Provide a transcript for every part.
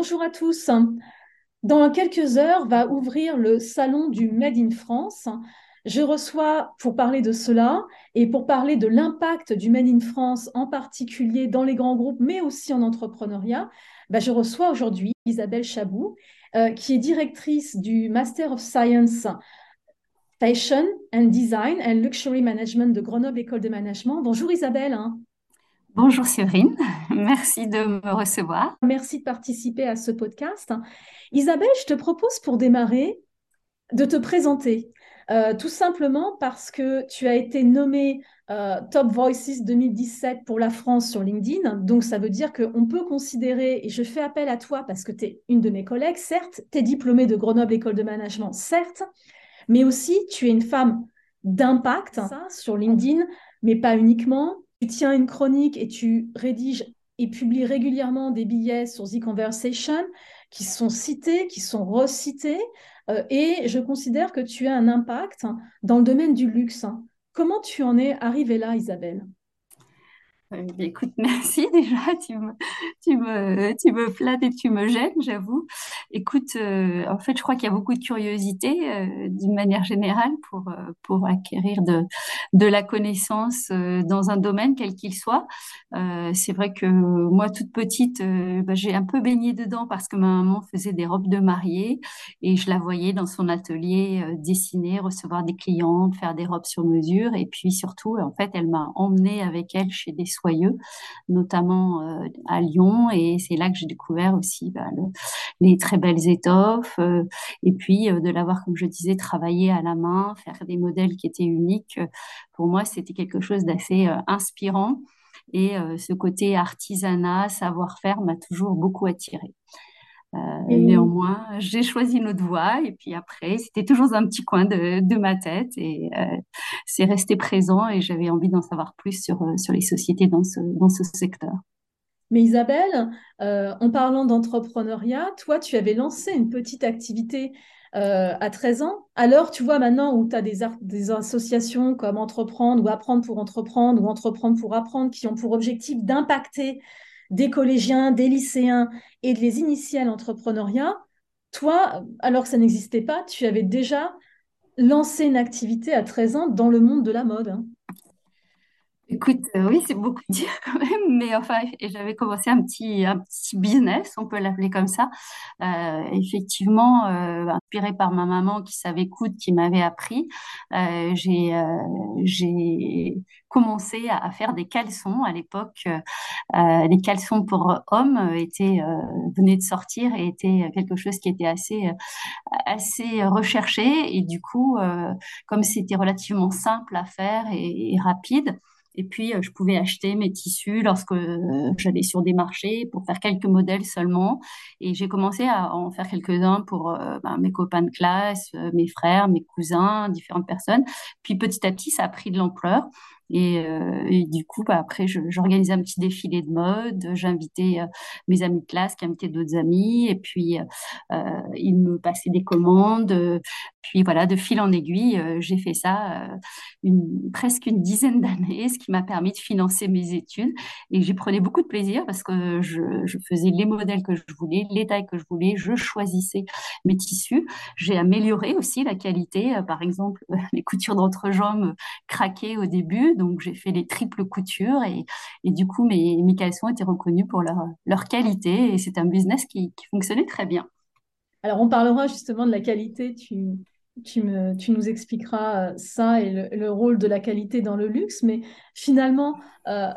bonjour à tous. Dans quelques heures va ouvrir le salon du Made in France. Je reçois pour parler de cela et pour parler de l'impact du Made in France, en particulier dans les grands groupes, mais aussi en entrepreneuriat, bah, je reçois aujourd'hui Isabelle Chabou, euh, qui est directrice du Master of Science Fashion and Design and Luxury Management de Grenoble École de Management. Bonjour Isabelle. Bonjour Séverine, merci de me recevoir. Merci de participer à ce podcast. Isabelle, je te propose pour démarrer de te présenter, euh, tout simplement parce que tu as été nommée euh, Top Voices 2017 pour la France sur LinkedIn. Donc ça veut dire qu'on peut considérer, et je fais appel à toi parce que tu es une de mes collègues, certes, tu es diplômée de Grenoble École de Management, certes, mais aussi tu es une femme d'impact sur LinkedIn, mais pas uniquement tiens une chronique et tu rédiges et publies régulièrement des billets sur The Conversation qui sont cités, qui sont recités, euh, et je considère que tu as un impact dans le domaine du luxe. Comment tu en es arrivée là, Isabelle? Écoute, merci déjà, tu me, tu me, tu me flattes et tu me gênes, j'avoue. Écoute, euh, en fait, je crois qu'il y a beaucoup de curiosité euh, d'une manière générale pour, pour acquérir de, de la connaissance dans un domaine, quel qu'il soit. c'est vrai que moi, toute petite, bah, j'ai un peu baigné dedans parce que ma maman faisait des robes de mariée et je la voyais dans son atelier dessiner, recevoir des clientes, faire des robes sur mesure. Et puis surtout, en fait, elle m'a emmenée avec elle chez des notamment euh, à Lyon. Et c'est là que j'ai découvert aussi bah, les très belles étoffes. Euh, et puis euh, de l'avoir, comme je disais, travaillé à la main, faire des modèles qui étaient uniques. Pour moi, c'était quelque chose d'assez inspirant. Et ce côté artisanat, savoir-faire m'a toujours beaucoup attiré. Euh, néanmoins, j'ai choisi une autre voie et puis après, c'était toujours un petit coin de, de ma tête et euh, c'est resté présent et j'avais envie d'en savoir plus sur, euh, sur les sociétés dans ce, dans ce secteur. Mais Isabelle, en parlant d'entrepreneuriat, toi, tu avais lancé une petite activité à 13 ans. Alors, tu vois, maintenant où tu as des, des, associations comme Entreprendre ou Apprendre pour Entreprendre ou Entreprendre pour Apprendre qui ont pour objectif d'impacter des collégiens, des lycéens et de les initier toi, alors que ça n'existait pas, tu avais déjà lancé une activité à 13 ans dans le monde de la mode. Hein. Écoute, euh, oui, c'est beaucoup dire mais enfin, j'avais commencé un petit, un petit business, on peut l'appeler comme ça, euh, effectivement, euh, inspiré par ma maman qui savait coudre, qui m'avait appris, euh, j'ai euh, j'ai commencé à, faire des caleçons à l'époque. les caleçons pour hommes étaient venaient de sortir et étaient quelque chose qui était assez assez recherché et du coup, comme c'était relativement simple à faire et rapide. Et puis, euh, je pouvais acheter mes tissus lorsque euh, j'allais sur des marchés pour faire quelques modèles seulement. Et j'ai commencé à en faire quelques-uns pour euh, ben, mes copains de classe, mes frères, mes cousins, différentes personnes. Puis petit à petit, ça a pris de l'ampleur. Et, du coup, bah, après, j'organisais un petit défilé de mode. J'invitais mes amis de classe qui invitaient d'autres amis. Et puis, ils me passaient des commandes. Puis voilà, de fil en aiguille, j'ai fait ça une, presque une dizaine d'années, ce qui m'a permis de financer mes études. Et j'y prenais beaucoup de plaisir parce que je, je, faisais les modèles que je voulais, les tailles que je voulais. Je choisissais mes tissus. J'ai amélioré aussi la qualité. Par exemple, les coutures d'entrejambe craquaient au début donc j'ai fait les triples coutures et, du coup mes, mes étaient reconnus pour leur, leur qualité et c'est un business qui, fonctionnait très bien. Alors on parlera justement de la qualité, tu, nous expliqueras euh, ça et le, rôle de la qualité dans le luxe, mais finalement, euh,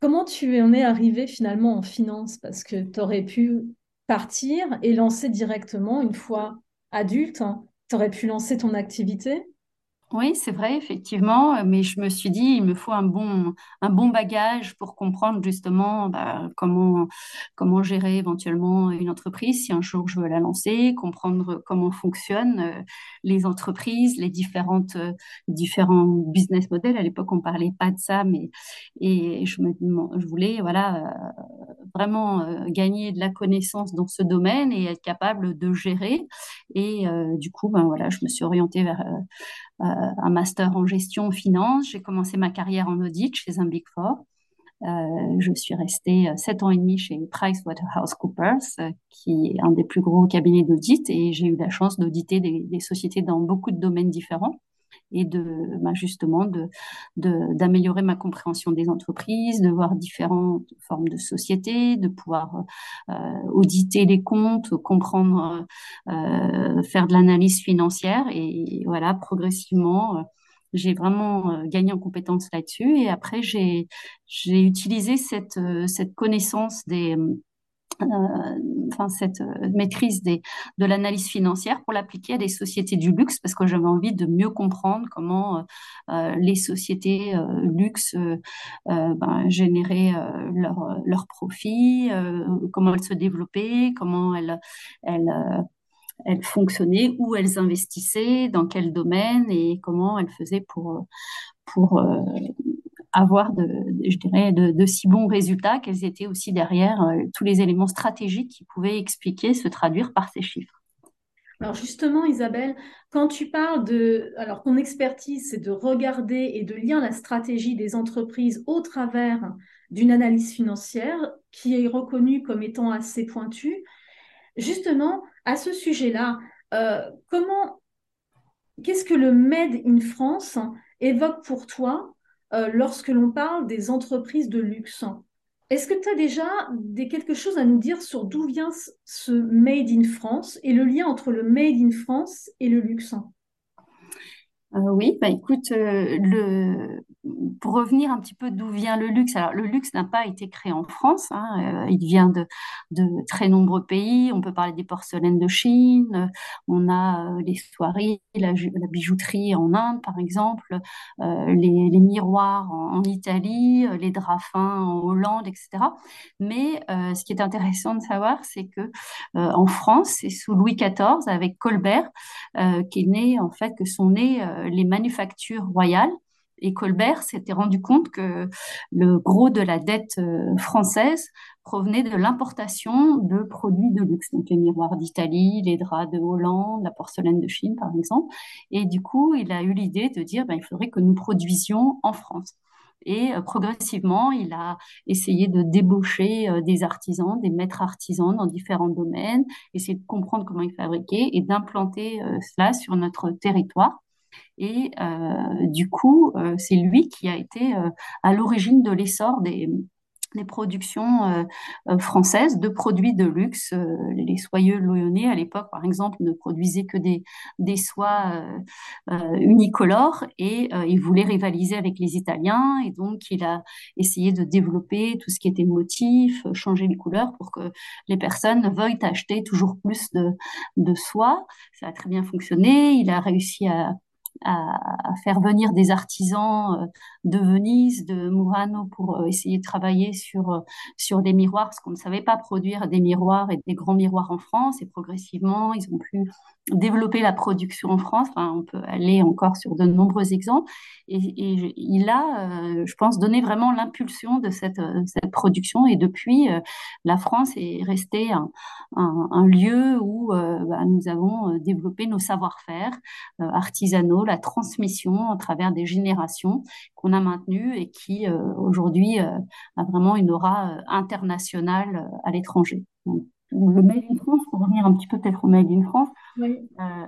comment tu en es arrivé finalement en finance? Parce que tu aurais pu partir et lancer directement une fois adulte, hein. tu aurais pu lancer ton activité oui, c'est vrai, effectivement, euh, mais je me suis dit, il me faut un bon, un bon bagage pour comprendre justement bah, comment, comment gérer éventuellement une entreprise si un jour je veux la lancer, comprendre comment fonctionnent euh, les entreprises, les différentes, euh, différents business models. À l'époque, on parlait pas de ça, mais et je voulais voilà vraiment gagner de la connaissance dans ce domaine et être capable de gérer. Et du coup, ben voilà, je me suis orientée vers euh, un master en gestion finance. J'ai commencé ma carrière en audit chez un Big Four. je suis restée sept ans et demi chez PricewaterhouseCoopers, qui est un des plus gros cabinets d'audit, et j'ai eu la chance d'auditer des, sociétés dans beaucoup de domaines différents et de bah, justement de d'améliorer ma compréhension des entreprises, de voir différentes formes de sociétés, de pouvoir euh, auditer les comptes, comprendre, euh, faire de l'analyse financière et voilà progressivement. Euh, j'ai vraiment gagné en compétences là-dessus et après j'ai utilisé cette cette connaissance des enfin cette euh, maîtrise de l'analyse financière pour l'appliquer à des sociétés du luxe parce que j'avais envie de mieux comprendre comment euh, les sociétés luxe ben, généraient leurs leur profits, comment elles se développaient, comment elles, elles elles fonctionnaient, où elles investissaient, dans quel domaine et comment elles faisaient pour, pour avoir de, je dirais, de, si bons résultats qu'elles étaient aussi derrière euh, tous les éléments stratégiques qui pouvaient expliquer, se traduire par ces chiffres. Alors justement, Isabelle, quand tu parles de... Alors ton expertise, c'est de regarder et de lire la stratégie des entreprises au travers d'une analyse financière qui est reconnue comme étant assez pointue. Justement, à ce sujet-là, euh, comment... Qu'est-ce que le Made in France évoque pour toi euh, lorsque l'on parle des entreprises de luxe. Est-ce que tu as déjà des, quelque chose à nous dire sur d'où vient ce Made in France et le lien entre le Made in France et le luxe? Euh, oui, bah écoute, euh, le, pour revenir un petit peu d'où vient le luxe, alors le luxe n'a pas été créé en France, hein, euh, il vient de, très nombreux pays. On peut parler des porcelaines de Chine, on a les soirées, la, bijouterie en Inde par exemple, les, miroirs en, Italie, les draps fins en Hollande, etc. Mais ce qui est intéressant de savoir, c'est que en France, c'est sous Louis XIV avec Colbert qui en fait que sont nés les manufactures royales. Et Colbert s'était rendu compte que le gros de la dette euh, française provenait de l'importation de produits de luxe, donc les miroirs d'Italie, les draps de Hollande, la porcelaine de Chine, par exemple. Et du coup, il a eu l'idée de dire, ben, il faudrait que nous produisions en France. Et euh, progressivement, il a essayé de débaucher euh, des artisans, des maîtres artisans dans différents domaines, essayer de comprendre comment ils fabriquaient et d'implanter cela sur notre territoire. Et euh, du coup, euh, c'est lui qui a été euh, à l'origine de l'essor des, productions françaises de produits de luxe. les soyeux Loyonnais, à l'époque, par exemple, ne produisaient que des, des soies unicolores et il voulait rivaliser avec les Italiens. Et donc, il a essayé de développer tout ce qui était motif, changer les couleurs pour que les personnes veuillent acheter toujours plus de, de soie. Ça a très bien fonctionné. Il a réussi à à, faire venir des artisans euh, de Venise, de Murano, pour euh, essayer de travailler sur, euh, sur des miroirs, parce qu'on ne savait pas produire des miroirs et des grands miroirs en France. Et progressivement, ils ont pu développer la production en France. on peut aller encore sur de nombreux exemples. Et, il a, je pense, donné vraiment l'impulsion de cette, cette, production. Et depuis, la France est restée un, un, lieu où bah, nous avons développé nos savoir-faire artisanaux, la transmission à travers des générations qu'on a maintenues et qui aujourd'hui a vraiment une aura internationale à l'étranger le Made in France, pour revenir un petit peu peut-être au Made in France, oui. euh,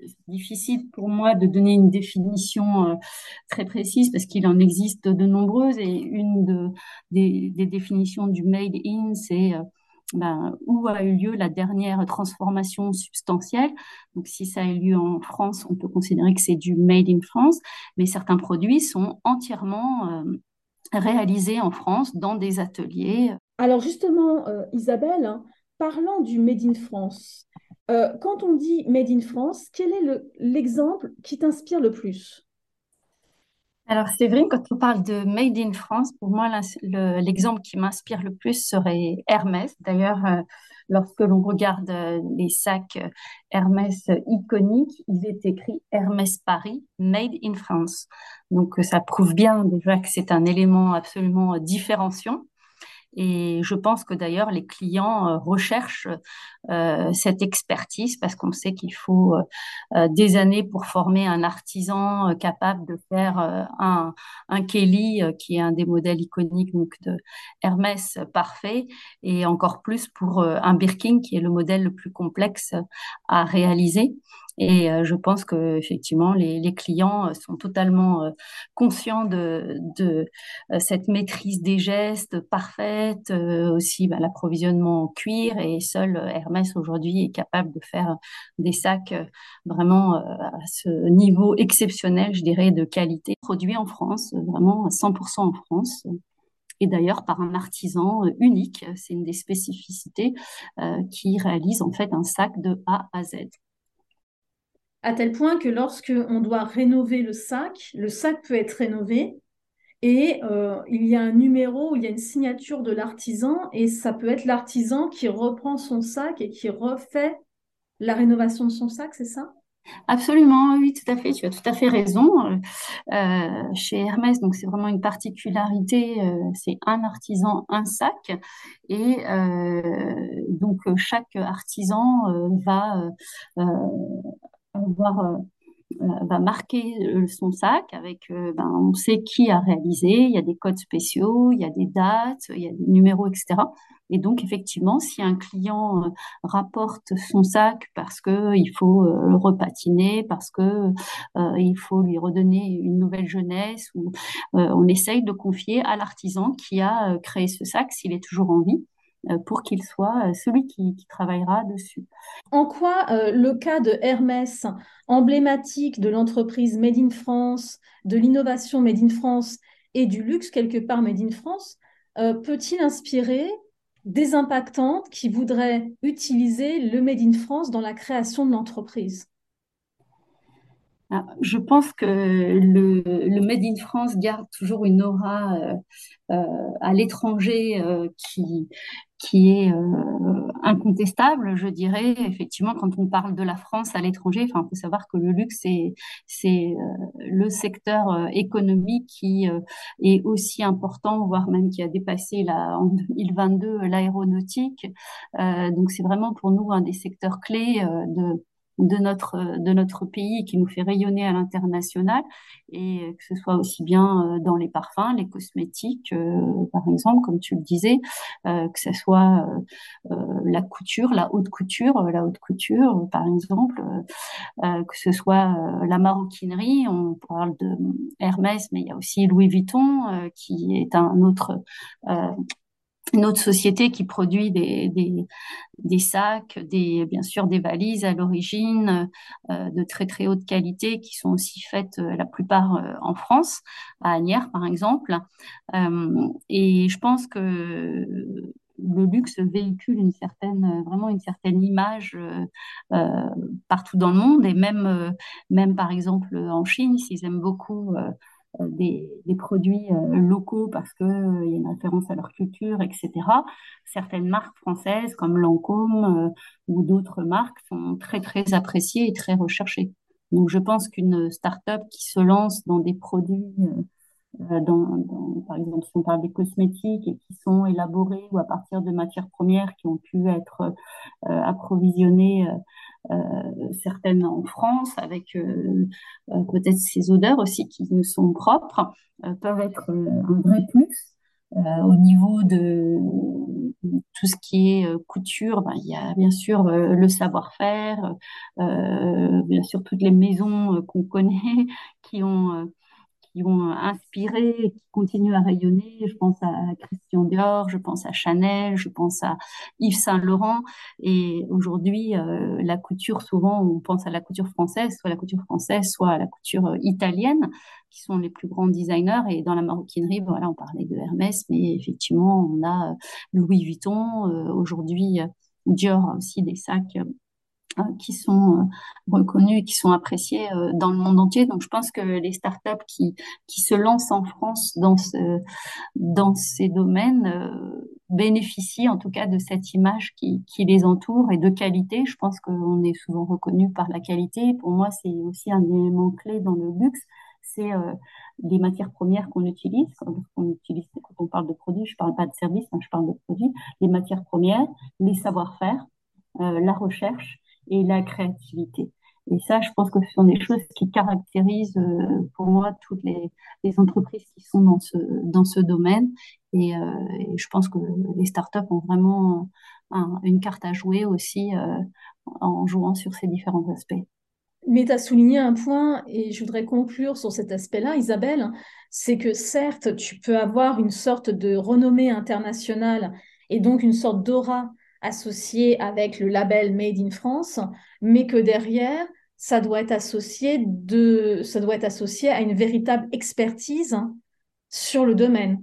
c'est difficile pour moi de donner une définition euh, très précise parce qu'il en existe de nombreuses et une de, des, des définitions du Made in, c'est euh, ben, où a eu lieu la dernière transformation substantielle. Donc, si ça a eu lieu en France, on peut considérer que c'est du Made in France, mais certains produits sont entièrement euh, réalisés en France dans des ateliers. Alors justement, Isabelle, hein, parlant du Made in France, euh, quand on dit Made in France, quel est l'exemple qui t'inspire le plus? Alors, vrai, quand on parle de Made in France, pour moi, l'exemple qui m'inspire le plus serait Hermès. D'ailleurs, euh, lorsque l'on regarde euh, les sacs Hermès iconiques, il est écrit Hermès Paris, Made in France. Donc, ça prouve bien déjà que c'est un élément absolument différenciant. Et je pense que d'ailleurs, les clients euh, recherchent euh, cette expertise parce qu'on sait qu'il faut euh, des années pour former un artisan capable de faire un, un Kelly, qui est un des modèles iconiques donc, de Hermès parfait, et encore plus pour un Birkin, qui est le modèle le plus complexe à réaliser. Et euh, je pense que effectivement, les, les, clients euh, sont totalement euh, conscients de, de cette maîtrise des gestes parfaite, aussi bah, l'approvisionnement en cuir. Et seul Hermès aujourd'hui est capable de faire des sacs vraiment à ce niveau exceptionnel, je dirais, de qualité, produit en France, vraiment à 100% en France et d'ailleurs par un artisan unique. C'est une des spécificités euh, qui réalise en fait un sac de A à Z à tel point que lorsque on doit rénover le sac, le sac peut être rénové et euh, il y a un numéro, il y a une signature de l'artisan et ça peut être l'artisan qui reprend son sac et qui refait la rénovation de son sac, c'est ça? Absolument, oui, tout à fait. Tu as tout à fait raison. Euh, chez Hermès, donc c'est vraiment une particularité. Euh, c'est un artisan, un sac, et donc chaque artisan va voir euh, euh, va marquer euh, son sac avec, ben, on sait qui a réalisé, il y a des codes spéciaux, il y a des dates, il y a des numéros, etc. Et donc, effectivement, si un client rapporte son sac parce que il faut le repatiner, parce que il faut lui redonner une nouvelle jeunesse, ou on essaye de confier à l'artisan qui a créé ce sac, s'il est toujours en vie, pour qu'il soit euh, celui qui, travaillera dessus. En quoi euh, le cas de Hermès, emblématique de l'entreprise Made in France, de l'innovation Made in France et du luxe quelque part Made in France, peut-il inspirer des impactantes qui voudraient utiliser le Made in France dans la création de l'entreprise? Ah, je pense que le, le, Made in France garde toujours une aura euh, euh, à l'étranger euh, qui, qui est euh, incontestable, je dirais. Effectivement, quand on parle de la France à l'étranger, enfin, il faut savoir que le luxe, c'est, c'est le secteur économique qui est aussi important, voire même qui a dépassé la, en 2022 l'aéronautique. donc, c'est vraiment pour nous un des secteurs clés de de notre de notre pays qui nous fait rayonner à l'international. Et que ce soit aussi bien euh, dans les parfums, les cosmétiques euh, par exemple comme tu le disais, euh, que ce soit la couture, la haute couture, la haute couture par exemple, que ce soit la maroquinerie, on parle de Hermès mais il y a aussi Louis Vuitton qui est un autre une autre société qui produit des, sacs, bien sûr des valises à l'origine euh, de très très haute qualité qui sont aussi faites euh, la plupart euh, en France, à Agnières par exemple. et je pense que le luxe véhicule une certaine, vraiment une certaine image partout dans le monde et même, même par exemple en Chine, s'ils aiment beaucoup des, produits euh, locaux parce qu'il euh, y a une référence à leur culture, etc. Certaines marques françaises comme Lancôme euh, ou d'autres marques sont très très appréciées et très recherchées. Donc je pense qu'une start-up qui se lance dans des produits dans, par exemple, si on parle des cosmétiques et qui sont élaborés ou à partir de matières premières qui ont pu être approvisionnées certaines en France, avec euh, euh, peut-être ces odeurs aussi qui nous sont propres, peuvent être un vrai plus. au niveau de tout ce qui est couture, ben, il y a bien sûr le savoir-faire, bien sûr toutes les maisons qu'on connaît qui ont qui ont inspiré qui continuent à rayonner. Je pense à Christian Dior, je pense à Chanel, je pense à Yves Saint Laurent. Et aujourd'hui, euh, la couture, souvent, on pense à la couture française, soit la couture française, soit à la couture euh, italienne, qui sont les plus grands designers. Et dans la maroquinerie, voilà, on parlait de Hermès, mais effectivement, on a euh, Louis Vuitton. aujourd'hui, Dior a aussi des sacs qui sont euh, reconnus et qui sont appréciés euh, dans le monde entier. Donc, je pense que les startups qui, qui se lancent en France dans, ce, dans ces domaines euh, bénéficient en tout cas de cette image qui, qui les entoure et de qualité. Je pense qu'on est souvent reconnu par la qualité. Pour moi, c'est aussi un élément clé dans le luxe c'est les matières premières qu'on utilise. Quand on, utilise, quand on parle de produits, je ne parle pas de services, hein, je parle de produits, les matières premières, les savoir-faire, la recherche et la créativité. Et ça, je pense que ce sont des choses qui caractérisent pour moi toutes les, entreprises qui sont dans ce, dans ce domaine. Et, et je pense que les startups ont vraiment une carte à jouer aussi en jouant sur ces différents aspects. Mais tu as souligné un point, et je voudrais conclure sur cet aspect-là, Isabelle, c'est que certes, tu peux avoir une sorte de renommée internationale et donc une sorte d'aura associée avec le label Made in France, mais que derrière, associé, ça doit être associé à une véritable expertise sur le domaine.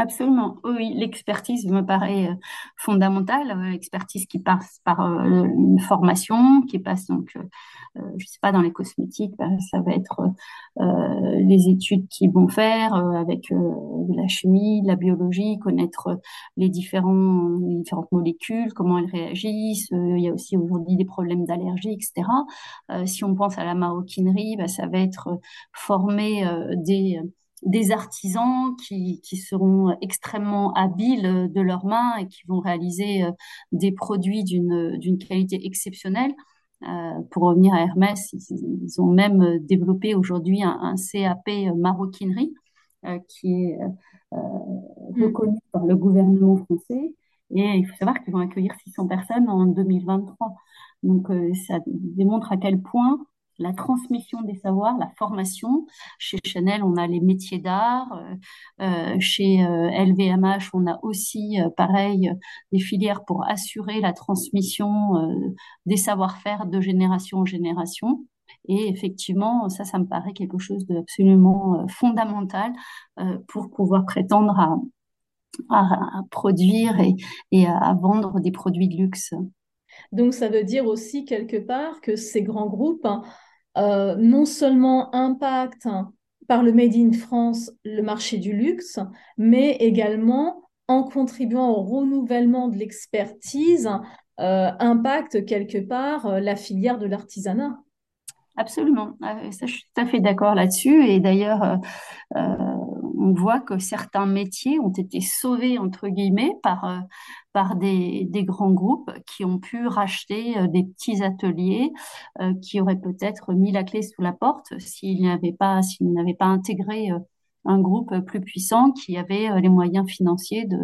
Absolument, oui, l'expertise me paraît euh, fondamentale, euh, l'expertise qui passe par euh, une formation, qui passe donc, je sais pas, dans les cosmétiques, ben, ça va être les études qu'ils vont faire avec la chimie, la biologie, connaître les, différents, les différentes molécules, comment elles réagissent. il y a aussi aujourd'hui des problèmes d'allergie, etc. si on pense à la maroquinerie, ben, ça va être former des des artisans qui, qui, seront extrêmement habiles de leurs mains et qui vont réaliser euh, des produits d'une qualité exceptionnelle. Euh, pour revenir à Hermès, ils, ont même développé aujourd'hui un, CAP maroquinerie euh, qui est mm. reconnu par le gouvernement français. Et il faut savoir qu'ils vont accueillir 600 personnes en 2023. Donc ça démontre à quel point la transmission des savoirs, la formation. Chez Chanel, on a les métiers d'art. Euh, euh chez LVMH, euh, on a aussi, pareil, des filières pour assurer la transmission des savoir-faire de génération en génération. Et effectivement, ça, ça me paraît quelque chose d'absolument fondamental pour pouvoir prétendre à, produire et, et à vendre des produits de luxe. Donc, ça veut dire aussi quelque part que ces grands groupes hein, euh, non seulement impacte par le Made in France le marché du luxe, mais également en contribuant au renouvellement de l'expertise, euh, impacte quelque part euh, la filière de l'artisanat. Absolument, je suis tout à fait d'accord là-dessus. Et d'ailleurs, on voit que certains métiers ont été sauvés, entre guillemets, par, euh, par des, grands groupes qui ont pu racheter euh, des petits ateliers euh, qui auraient peut-être mis la clé sous la porte s'ils n'avaient pas, pas intégré un groupe plus puissant qui avait les moyens financiers de,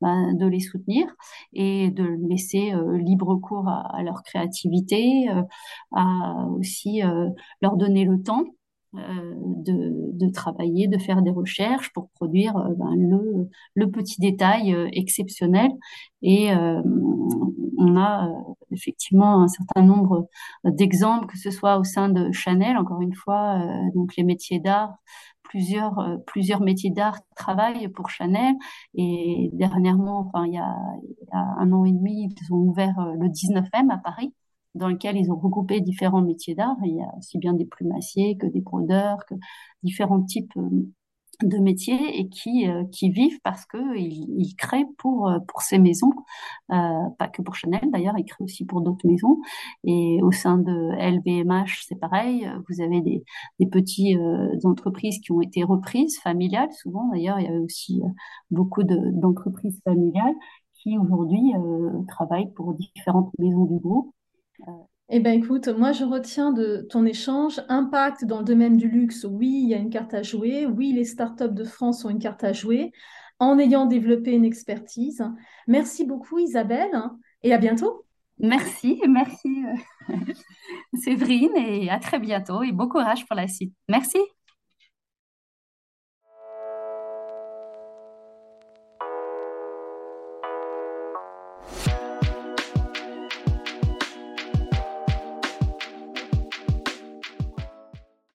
bah, de les soutenir et de laisser libre cours à, leur créativité, à aussi leur donner le temps de, de, travailler, de faire des recherches pour produire euh, ben, le, le, petit détail euh, exceptionnel. Et on a effectivement un certain nombre d'exemples, que ce soit au sein de Chanel, encore une fois, donc les métiers d'art, plusieurs, plusieurs métiers d'art travaillent pour Chanel. Et dernièrement, enfin, il y, a, il y a un an et demi, ils ont ouvert le 19e à Paris dans lequel ils ont regroupé différents métiers d'art. Il y a aussi bien des plumassiers que des brodeurs, que différents types euh, de métiers et qui, euh, qui vivent parce qu'ils ils créent pour, euh, pour ces maisons, pas que pour Chanel d'ailleurs, ils créent aussi pour d'autres maisons. Et au sein de LVMH, c'est pareil, vous avez des, des petites entreprises qui ont été reprises, familiales souvent d'ailleurs, il y avait aussi beaucoup d'entreprises familiales qui aujourd'hui travaillent pour différentes maisons du groupe eh bien, écoute, moi, je retiens de ton échange impact dans le domaine du luxe. Oui, il y a une carte à jouer. Oui, les startups de France ont une carte à jouer en ayant développé une expertise. Merci beaucoup, Isabelle, et à bientôt. Merci, merci, euh, Séverine, et à très bientôt, et bon courage pour la suite. Merci.